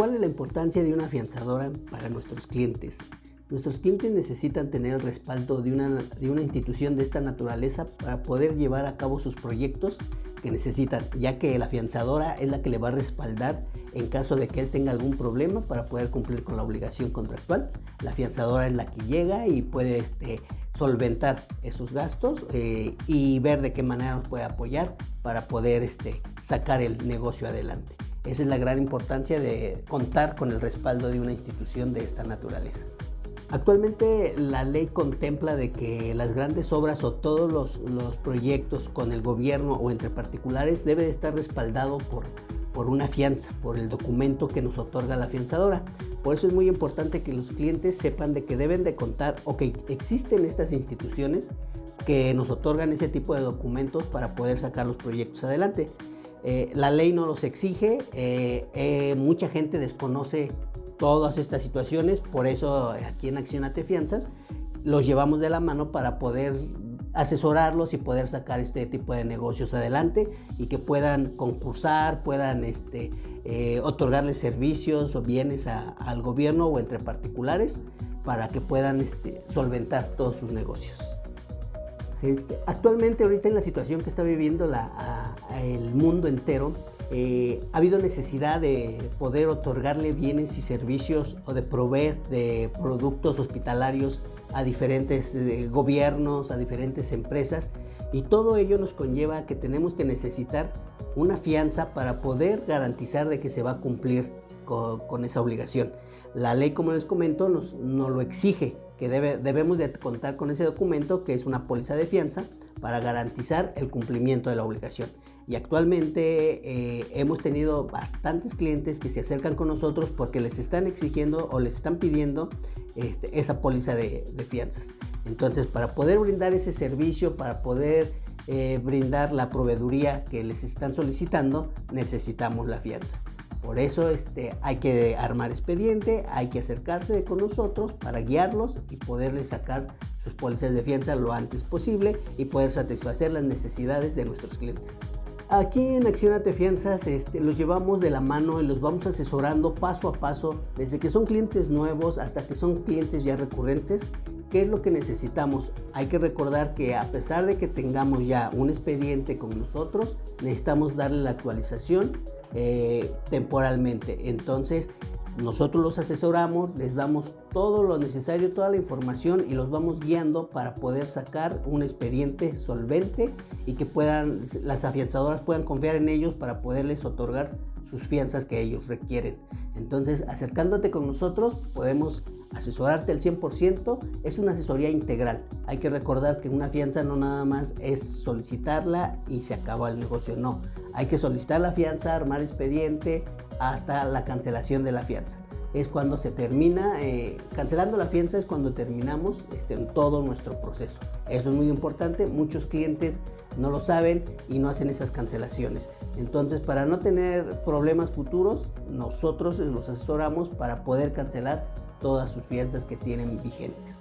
¿cuál es la importancia de una afianzadora para nuestros clientes? Nuestros clientes necesitan tener el respaldo de una, de una institución de esta naturaleza para poder llevar a cabo sus proyectos que necesitan, ya que la afianzadora es la que le va a respaldar en caso de que él tenga algún problema para poder cumplir con la obligación contractual. La afianzadora es la que llega y puede este, solventar esos gastos eh, y ver de qué manera nos puede apoyar para poder este, sacar el negocio adelante. Esa es la gran importancia de contar con el respaldo de una institución de esta naturaleza. Actualmente la ley contempla de que las grandes obras o todos los, proyectos con el gobierno o entre particulares debe estar respaldado por, por una fianza, por el documento que nos otorga la fianzadora. Por eso es muy importante que los clientes sepan de que deben de contar o que existen estas instituciones que nos otorgan ese tipo de documentos para poder sacar los proyectos adelante. Eh, la ley no los exige, eh, eh, mucha gente desconoce todas estas situaciones, por eso aquí en Accionate Fianzas los llevamos de la mano para poder asesorarlos y poder sacar este tipo de negocios adelante y que puedan concursar, puedan este, eh, otorgarles servicios o bienes al gobierno o entre particulares para que puedan este, solventar todos sus negocios. Este, actualmente, ahorita en la situación que está viviendo el mundo entero, eh, ha habido necesidad de poder otorgarle bienes y servicios o de proveer de productos hospitalarios a diferentes eh, gobiernos, a diferentes empresas. Y todo ello nos conlleva que tenemos que necesitar una fianza para poder garantizar de que se va a cumplir con, esa obligación. La ley, como les comento, nos, lo exige, que debemos de contar con ese documento que es una póliza de fianza para garantizar el cumplimiento de la obligación. Y actualmente eh, hemos tenido bastantes clientes que se acercan con nosotros porque les están exigiendo o les están pidiendo este, esa póliza de, fianzas. Entonces, para poder brindar ese servicio, para poder eh, brindar la proveeduría que les están solicitando, necesitamos la fianza. Por eso este, hay que armar expediente, hay que acercarse con nosotros para guiarlos y poderles sacar sus pólizas de fianza lo antes posible y poder satisfacer las necesidades de nuestros clientes. Aquí en Accionate Fianzas este, los llevamos de la mano y los vamos asesorando paso a paso, desde que son clientes nuevos hasta que son clientes ya recurrentes. ¿Qué es lo que necesitamos? Hay que recordar que a pesar de que tengamos ya un expediente con nosotros, necesitamos darle la actualización eh, temporalmente. Entonces, nosotros los asesoramos, les damos todo lo necesario, toda la información y los vamos guiando para poder sacar un expediente solvente y que puedan, las afianzadoras puedan confiar en ellos para poderles otorgar sus fianzas que ellos requieren. Entonces, acercándote con nosotros, podemos asesorarte al 100%. Es una asesoría integral. Hay que recordar que una fianza no nada más es solicitarla y se acaba el negocio. No, hay que solicitar la fianza, armar expediente, hasta la cancelación de la fianza. Es cuando se termina, eh, cancelando la fianza es cuando terminamos este, todo nuestro proceso. Eso es muy importante, muchos clientes no lo saben y no hacen esas cancelaciones. Entonces, para no tener problemas futuros, nosotros los asesoramos para poder cancelar todas sus fianzas que tienen vigentes.